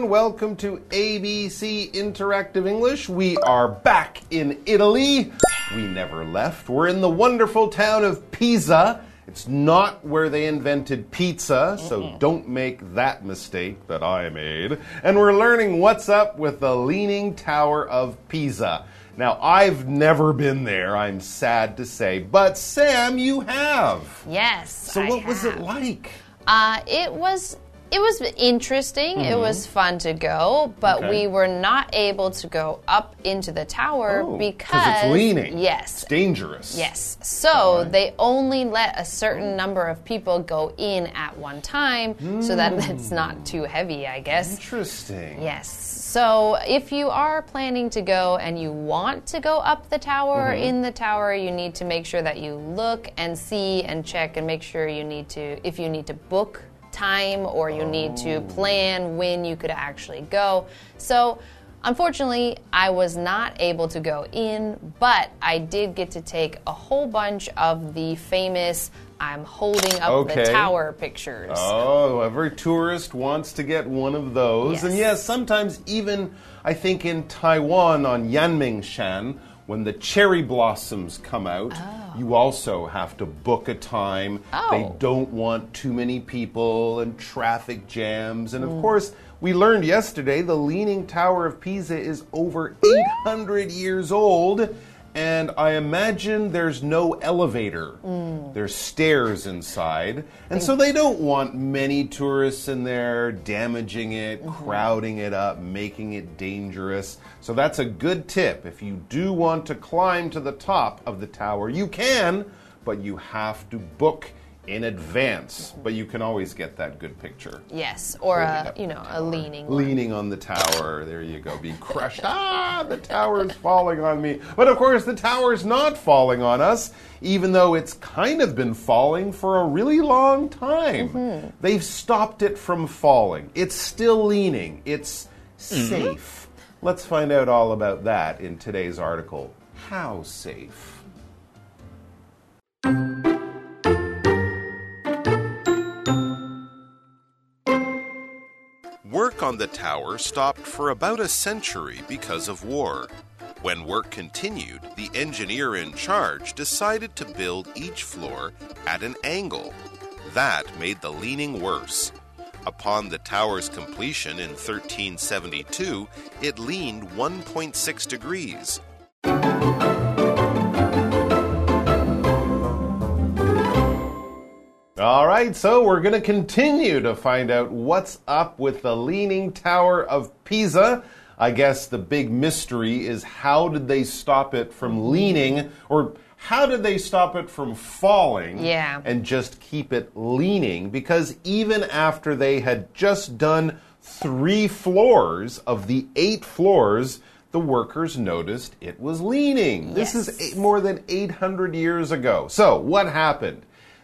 Everyone. Welcome to ABC Interactive English. We are back in Italy. We never left. We're in the wonderful town of Pisa. It's not where they invented pizza, so don't make that mistake that I made. And we're learning what's up with the Leaning Tower of Pisa. Now, I've never been there, I'm sad to say, but Sam, you have. Yes. So, I what was it like? Uh, it was. It was interesting. It was fun to go, but Mm-hmm. Okay. we were not able to go up into the tower Oh, because it's leaning. Yes. It's dangerous. Yes. So they only let a certain number of people go in at one time so that Hmm. it's not too heavy, I guess. Interesting. Yes. So if you are planning to go and you want to go up the tower, Mm-hmm. in the tower, you need to make sure that you look and see and check and make sure you need to, if you need to book time or you need to plan when you could actually go. So Unfortunately, I was not able to go in, but I did get to take a whole bunch of the famous I'm holding up Okay. the tower pictures. Oh, every tourist wants to get one of those. And Yes. yes, sometimes even I think in Taiwan on Yangmingshan, when the cherry blossoms come out, oh. you also have to book a time. They Oh. don't want too many people and traffic jams. And of mm. course, we learned yesterday the Leaning Tower of Pisa is over 800 years old. And I imagine there's no elevator. Mm. There's stairs inside. And so they don't want many tourists in there damaging it, mm-hmm. crowding it up, making it dangerous. So that's a good tip. If you do want to climb to the top of the tower, you can, but you have to book in advance. But you can always get that good picture. Yes, or a you know a leaning. Leaning on the tower. There you go, being crushed. ah, the tower's falling on me. But of course, the tower's not falling on us, even though it's kind of been falling for a really long time. Mm-hmm. They've stopped it from falling. It's still leaning. It's safe. Let's find out all about that in today's article. How safe? On the tower stopped for about a century because of war. When work continued, the engineer in charge decided to build each floor at an angle. That made the leaning worse. Upon the tower's completion in 1372, it leaned 1.6 degrees. All right, so we're going to continue to find out what's up with the Leaning Tower of Pisa. I guess the big mystery is how did they stop it from leaning, or how did they stop it from falling Yeah. and just keep it leaning? Because even after they had just done three floors of the eight floors, the workers noticed it was leaning. This is eight, more than 800 years ago. So, what happened?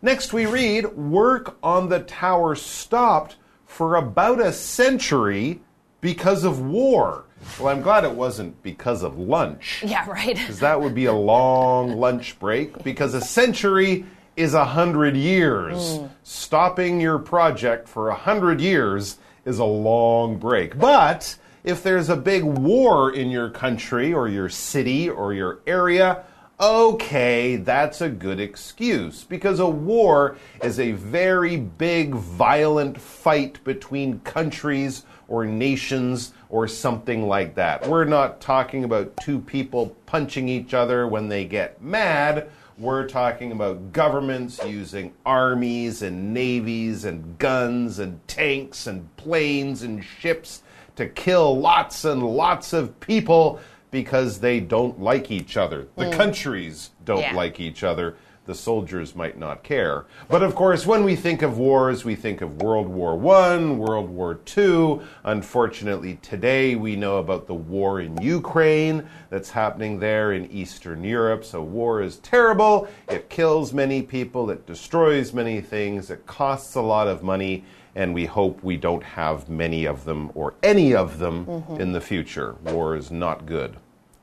Next, we read work on the tower stopped for about a century because of war. Well, I'm glad it wasn't because of lunch. Yeah, right. Because that would be a long lunch break, because a century is a hundred years. Hmm. Stopping your project for a hundred years is a long break. But if there's a big war in your country or your city or your area, okay, that's a good excuse. Because a war is a very big, violent fight between countries or nations or something like that. We're not talking about two people punching each other when they get mad. We're talking about governments using armies and navies and guns and tanks and planes and ships to kill lots and lots of people because they don't like each other. The mm. countries don't Yeah. like each other. The soldiers might not care. But of course, when we think of wars, we think of World War I, World War II. Unfortunately, today we know about the war in Ukraine that's happening there in Eastern Europe. So, war is terrible. It kills many people, it destroys many things, it costs a lot of money, and we hope we don't have many of them or any of them mm-hmm. in the future. War is not good.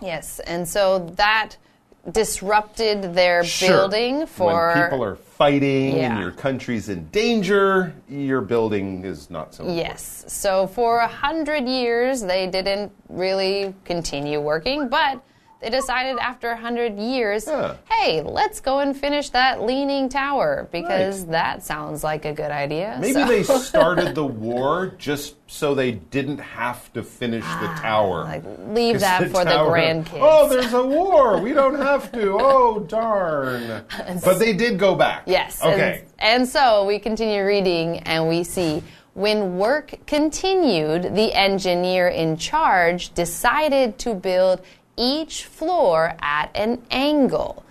Yes, and so that disrupted their Sure. building for when people are fighting and your country's in danger, your building is not so important. Yes. So for a hundred years, they didn't really continue working, but they decided after a hundred years, Yeah. hey, let's go and finish that leaning tower because that sounds like a good idea. Maybe So- they started the war just so they didn't have to finish the tower. Ah, like, leave that for the grandkids. Oh, there's a war. We don't have to. Oh, darn. But they did go back. Yes. and- Okay. And, so we continue reading and we see when work continued, the engineer in charge decided to build each floor at an angle.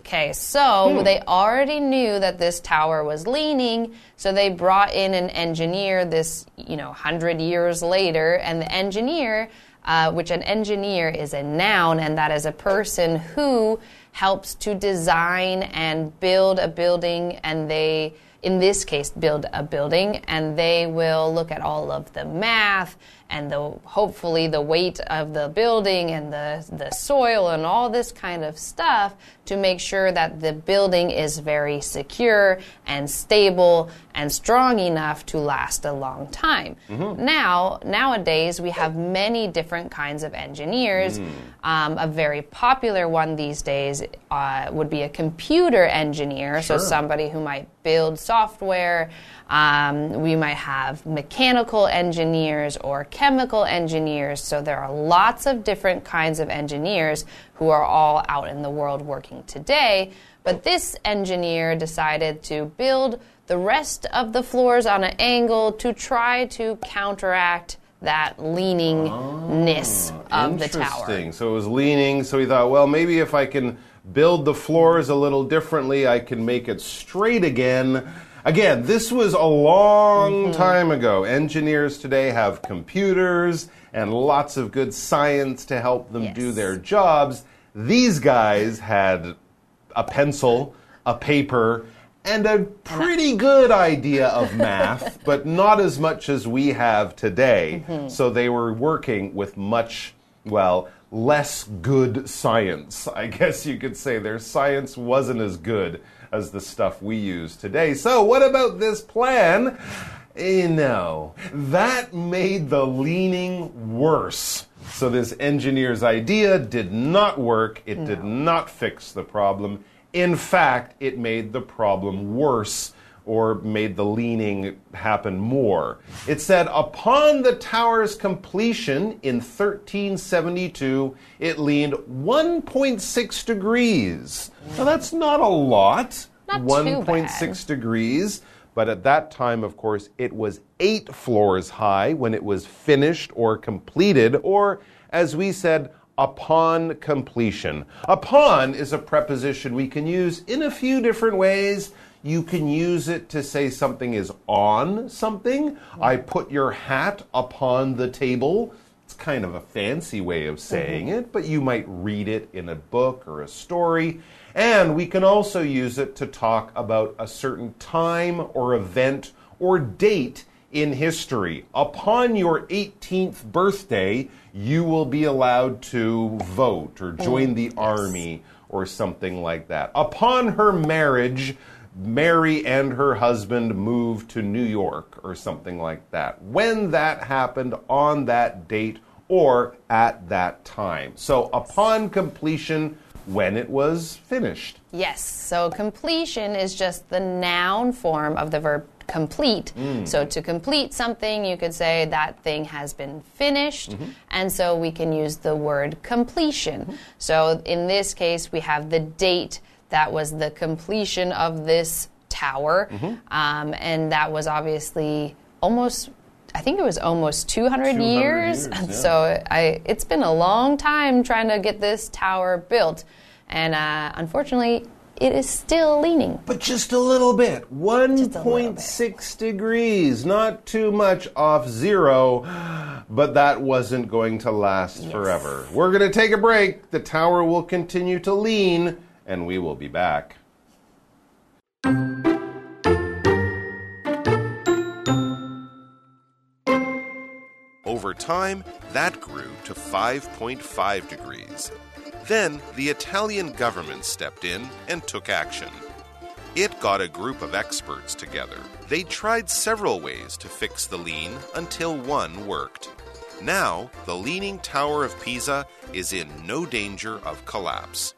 Okay, so they already knew that this tower was leaning, so they brought in an engineer this, you know, 100 years later, and the engineer, uh, which an engineer is a noun, and that is a person who helps to design and build a building, and they, in this case, build a building, and they will look at all of the math and the hopefully the weight of the building and the the soil and all this kind of stuff to make sure that the building is very secure and stable and strong enough to last a long time. Now, nowadays we have many different kinds of engineers. Um, a very popular one these days uh, would be a computer engineer, so somebody who might build software. Um, we might have mechanical engineers or chemical engineers. So there are lots of different kinds of engineers who are all out in the world working today. But this engineer decided to build the rest of the floors on an angle to try to counteract that leaningness of the tower. Interesting. So it was leaning. So he thought, well, maybe if I can build the floors a little differently, I can make it straight again. Again, this was a long Mm-hmm. time ago. Engineers today have computers and lots of good science to help them do their jobs. These guys had a pencil, a paper, and a pretty good idea of math, but not as much as we have today. So they were working with much, well, less good science. I guess you could say their science wasn't as good as the stuff we use today. So, what about this plan? Eh, no, that made the leaning worse. So, this engineer's idea did not work. It did not fix the problem. In fact, it made the problem worse or made the leaning happen more. It said, upon the tower's completion in 1372, it leaned 1.6 degrees. Now, that's not a lot. 1.6 degrees. But at that time, of course, it was eight floors high when it was finished or completed, or as we said, upon completion. Upon is a preposition we can use in a few different ways. You can use it to say something is on something. I put your hat upon the table. It's kind of a fancy way of saying mm-hmm. it, but you might read it in a book or a story. And we can also use it to talk about a certain time or event or date in history. Upon your 18th birthday, you will be allowed to vote or join oh, the army or something like that. Upon her marriage, Mary and her husband moved to New York or something like that. When that happened on that date or at that time. So upon completion, when it was finished. Yes. So completion is just the noun form of the verb complete. Mm. So to complete something, you could say that thing has been finished. Mm-hmm. And so we can use the word completion. So in this case, we have the date that was the completion of this tower. Um, and that was obviously almost. I think it was almost 200, 200 years. years, yeah. So I, it's been a long time trying to get this tower built. And uh, unfortunately, it is still leaning. But just a little bit. 1.6 degrees. Not too much off zero, but that wasn't going to last forever. We're going to take a break. The tower will continue to lean, and we will be back. Over time, that grew to 5.5 degrees. Then the Italian government stepped in and took action. It got a group of experts together. They tried several ways to fix the lean until one worked. Now, the Leaning Tower of Pisa is in no danger of collapse.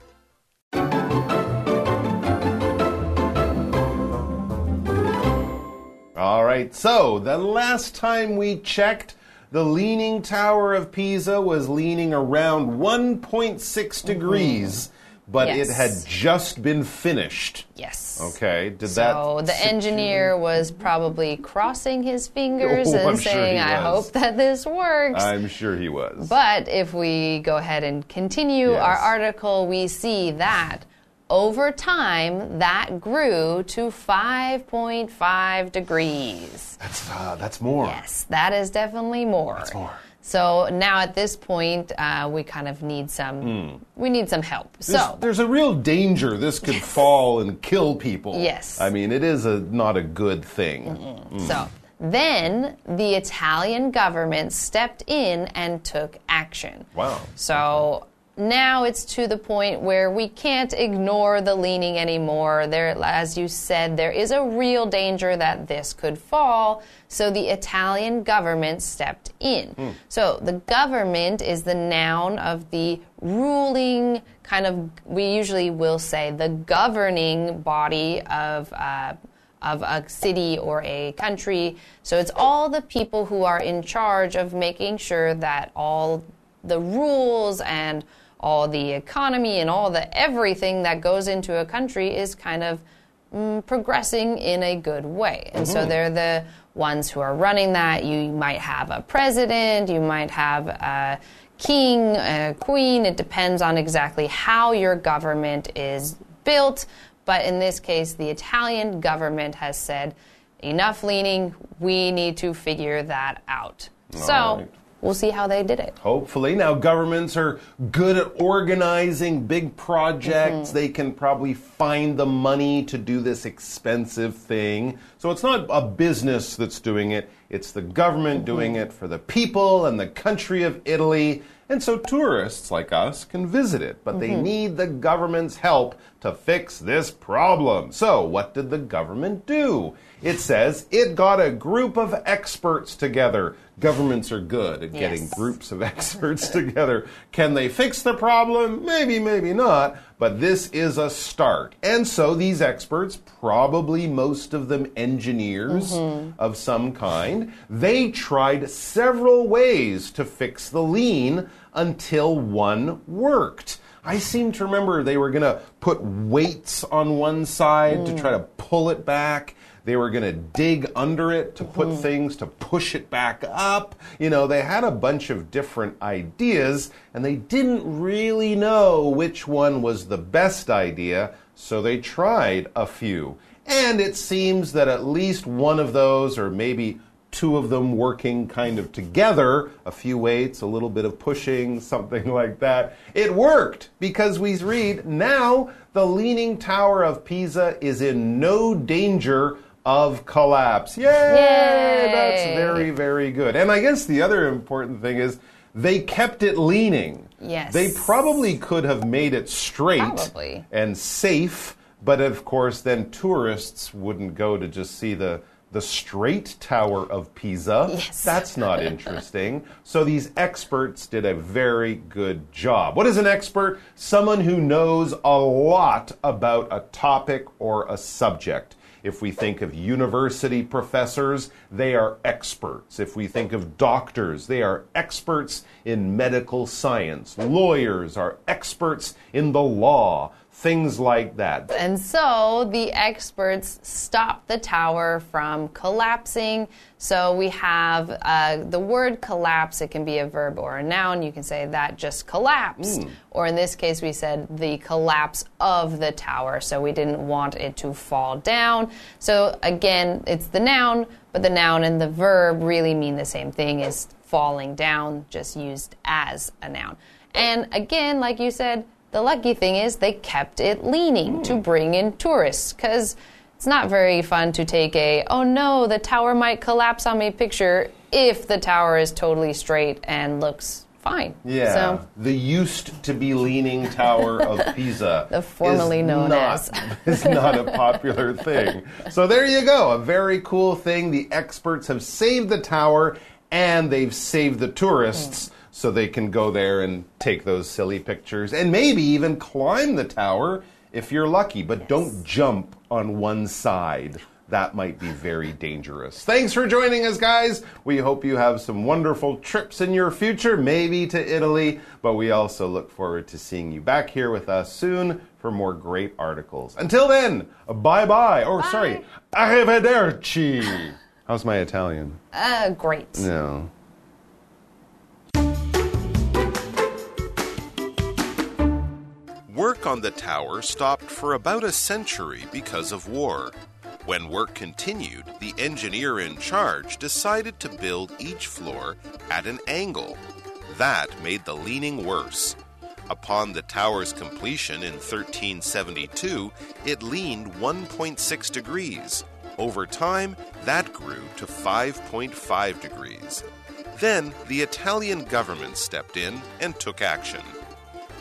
All right, so the last time we checked, the Leaning Tower of Pisa was leaning around 1.6 degrees, but Yes. it had just been finished. Yes. Okay, did So that. the sit engineer was probably crossing his fingers Oh, and I'm saying, he I hope that this works. I'm sure he was. But if we go ahead and continue our article, we see that over time that grew to 5.5 degrees. that's, uh, that's more. Yes, that is definitely more. That's more. So now at this point, uh, we kind of need some. We need some help. There's, So there's a real danger this could fall and kill people. Yes. I mean, it is a not a good thing. So then the Italian government stepped in and took action. Wow. So now it's to the point where we can't ignore the leaning anymore. There, as you said, there is a real danger that this could fall. So the Italian government stepped in. So the government is the noun of the ruling kind of. We usually will say the governing body of. Uh, of a city or a country. So it's all the people who are in charge of making sure that all the rules and all the economy and all the everything that goes into a country is kind of mm, progressing in a good way. And so they're the ones who are running that. You might have a president, you might have a king, a queen. It depends on exactly how your government is built. But in this case, the Italian government has said, enough leaning, we need to figure that out. so right. We'll see how they did it. Hopefully. Now, governments are good at organizing big projects. Mm-hmm. They can probably find the money to do this expensive thing. So it's not a business that's doing it, it's the government Mm-hmm. doing it for the people and the country of Italy. And so tourists like us can visit it, but they Mm-hmm. need the government's help to fix this problem. So, what did the government do? It says it got a group of experts together. Governments are good at getting Yes. groups of experts together. Can they fix the problem? Maybe, maybe not, but this is a start. And so these experts, probably most of them engineers mm-hmm. of some kind, they tried several ways to fix the lean until one worked. I seem to remember they were going to put weights on one side to mm. try to pull it back. They were going to dig under it to put mm-hmm. things to push it back up. You know, they had a bunch of different ideas and they didn't really know which one was the best idea, so they tried a few. And it seems that at least one of those, or maybe two of them working kind of together, a few weights, a little bit of pushing, something like that. It worked because we read now the Leaning Tower of Pisa is in no danger of collapse. Yay! That's very, very good. And I guess the other important thing is they kept it leaning. Yes. They probably could have made it straight Probably. and safe, but of course, then tourists wouldn't go to just see the the straight tower of Pisa. Yes. That's not interesting. So these experts did a very good job. What is an expert? Someone who knows a lot about a topic or a subject. If we think of university professors, they are experts. If we think of doctors, they are experts in medical science. Lawyers are experts in the law. Things like that. And so the experts stopped the tower from collapsing. So we have uh, the word collapse, it can be a verb or a noun. You can say that just collapsed. Or in this case, we said the collapse of the tower. So we didn't want it to fall down. So again, it's the noun, but the noun and the verb really mean the same thing as falling down, just used as a noun. And again, like you said, the lucky thing is they kept it leaning to hmm. bring in tourists because it's not very fun to take a, oh no, the tower might collapse on me picture if the tower is totally straight and looks fine. Yeah. So the used to be leaning Tower of Pisa. The formerly known not, as. is not a popular thing. So there you go. A very cool thing. The experts have saved the tower and they've saved the tourists. Hmm. So they can go there and take those silly pictures and maybe even climb the tower if you're lucky, but don't jump on one side that might be very dangerous. Thanks for joining us, guys. We hope you have some wonderful trips in your future, maybe to Italy, but we also look forward to seeing you back here with us soon for more great articles. Until then, bye bye. Or, sorry, arrivederci. How's my Italian? uh, great. No. Work on the tower stopped for about a century because of war. When work continued, the engineer in charge decided to build each floor at an angle. That made the leaning worse. Upon the tower's completion in 1372, it leaned 1.6 degrees. Over time, that grew to 5.5 degrees. Then the Italian government stepped in and took action.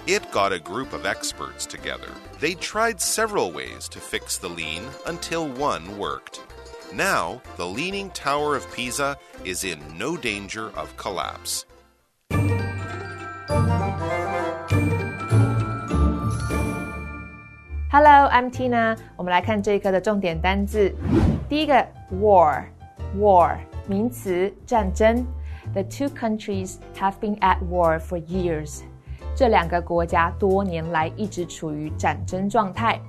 It got a group of experts together. They tried several ways to fix the lean until one worked. Now, the Leaning Tower of Pisa is in no danger of collapse. Hello, I'm Tina。我们来看这一课的重点单字。第一个，war，war 名词，战争。The two countries have been at war for years。 这两个国家多年来一直处于战争状态。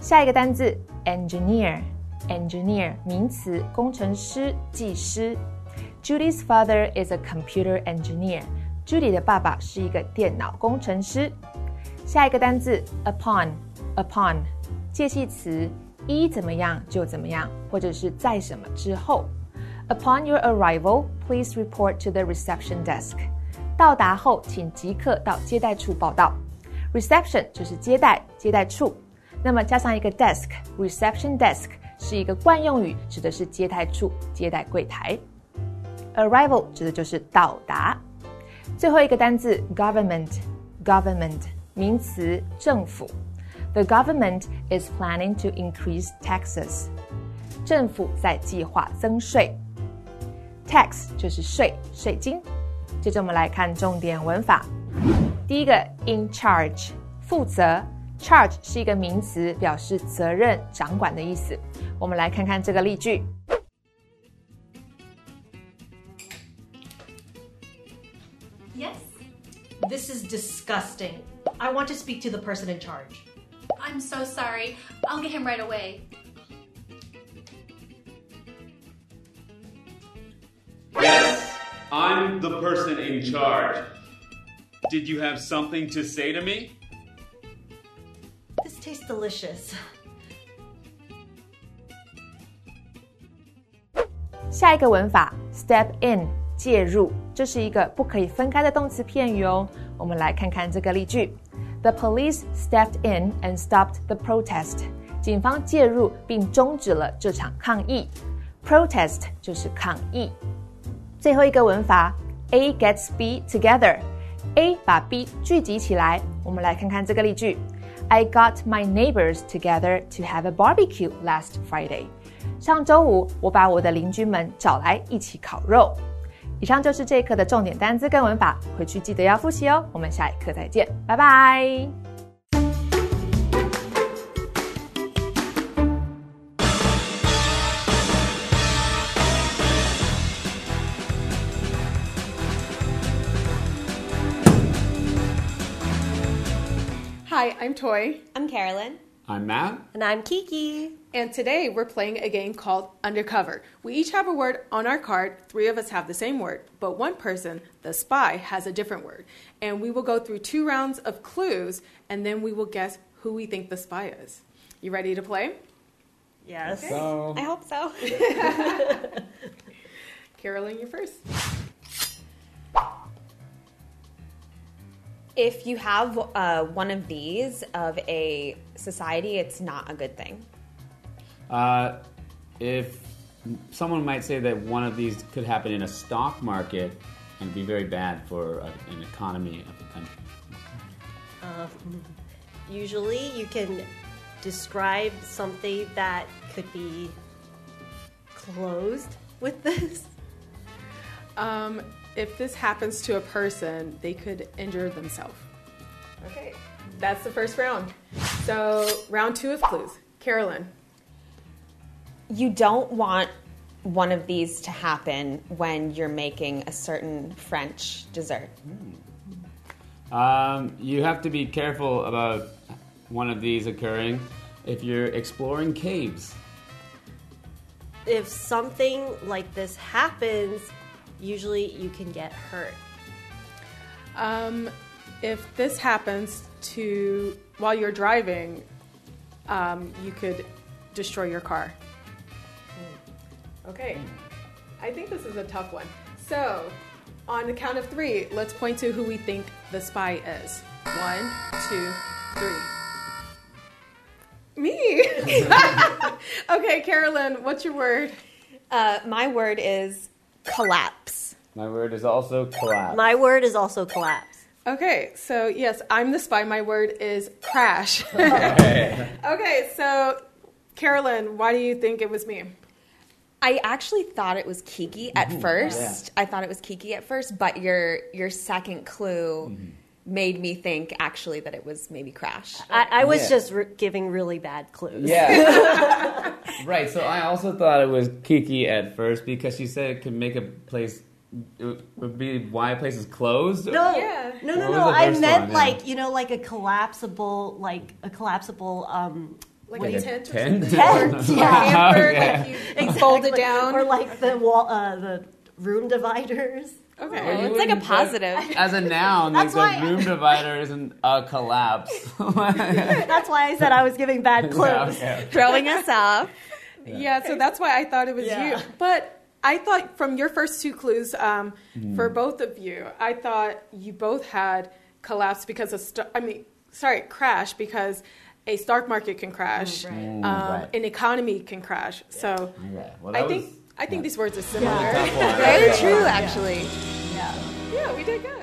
下一个单字，engineer，engineer 名词，工程师、技师。Judy's father is a computer engineer。Judy 的爸爸是一个电脑工程师。下一个单字，upon。upon 介系词，一怎么样就怎么样，或者是在什么之后。Upon your arrival, please report to the reception desk. 到达后，请即刻到接待处报到。Reception 就是接待，接待处。那么加上一个 desk，reception desk 是一个惯用语，指的是接待处、接待柜台。Arrival 指的就是到达。最后一个单字 government，government 名词，政府。The government is planning to increase taxes. 政府在计划增税。Tax 就是税，税金。接着我们来看重点文法。第一个，in charge，负责。Charge 是一个名词，表示责任、掌管的意思。我们来看看这个例句。Yes. This is disgusting. I want to speak to the person in charge. I'm so sorry. I'll get him right away. I'm the person in charge. Did you have something to say to me? This tastes delicious. 下一个文法，step in，介入，这是一个不可以分开的动词片语哦。我们来看看这个例句：The police stepped in and stopped the protest。警方介入并终止了这场抗议。Protest 就是抗议。 最后一个文法，A gets B together。A 把 B 聚集起来。我们来看看这个例句：I got my neighbors together to have a barbecue last Friday。上周五，我把我的邻居们找来一起烤肉。以上就是这一课的重点单词跟文法，回去记得要复习哦。我们下一课再见，拜拜。Hi, I'm Toy, I'm Carolyn. I'm Matt. And I'm Kiki. and today we're playing a game called Undercover. We each have a word on our card. Three of us have the same word, but one person, the spy, has a different word. And we will go through two rounds of clues, and then we will guess who we think the spy is. You ready to play? Yes. So. I hope so. Carolyn, you're first. If you have uh, one of these of a society, it's not a good thing. Uh, if someone might say that one of these could happen in a stock market, and be very bad for uh, an economy of the country. Um, usually, you can describe something that could be closed with this. Um, if this happens to a person, they could injure themselves. Okay, that's the first round. So, round two of clues. Carolyn. You don't want one of these to happen when you're making a certain French dessert. Um, you have to be careful about one of these occurring if you're exploring caves. If something like this happens, usually you can get hurt. Um, if this happens to while you're driving, um, you could destroy your car. Okay, I think this is a tough one. So, on the count of three, let's point to who we think the spy is. One, two, three. Me. okay, Carolyn, what's your word? Uh, my word is collapse. My word is also collapse. My word is also collapse. Okay, so yes, I'm the spy. My word is crash. okay, so Carolyn, why do you think it was me? I actually thought it was Kiki at Mm-hmm. first. I thought it was Kiki at first, but your your second clue Mm-hmm. made me think actually that it was maybe Crash. I, I was Yeah. just re- giving really bad clues. Yeah. right. So I also thought it was Kiki at first because she said it could make a place. It would be why a place is closed. No, Yeah. no, no, no. I meant one? Yeah. like you know, like a collapsible, like a collapsible, um, Like what a do tent or tent? something? tent, Or yeah. hamper, Okay. like you Exactly. fold it down. or like the wall, uh, the room dividers. Okay. Well, it's like a positive. As a noun, like That's the room divider isn't a collapse. That's why I said I was giving bad clues. Yeah, okay. Throwing us off. Yeah, so that's why I thought it was Yeah. you. But I thought from your first two clues, um, Mm-hmm. for both of you, I thought you both had collapse because of, st- I mean, sorry, crash because a stock market can crash, Mm, um, right. an economy can crash. So Okay. Well, I that think was I think these words are similar. Yeah. Very true, actually. Yeah. Yeah, we did good.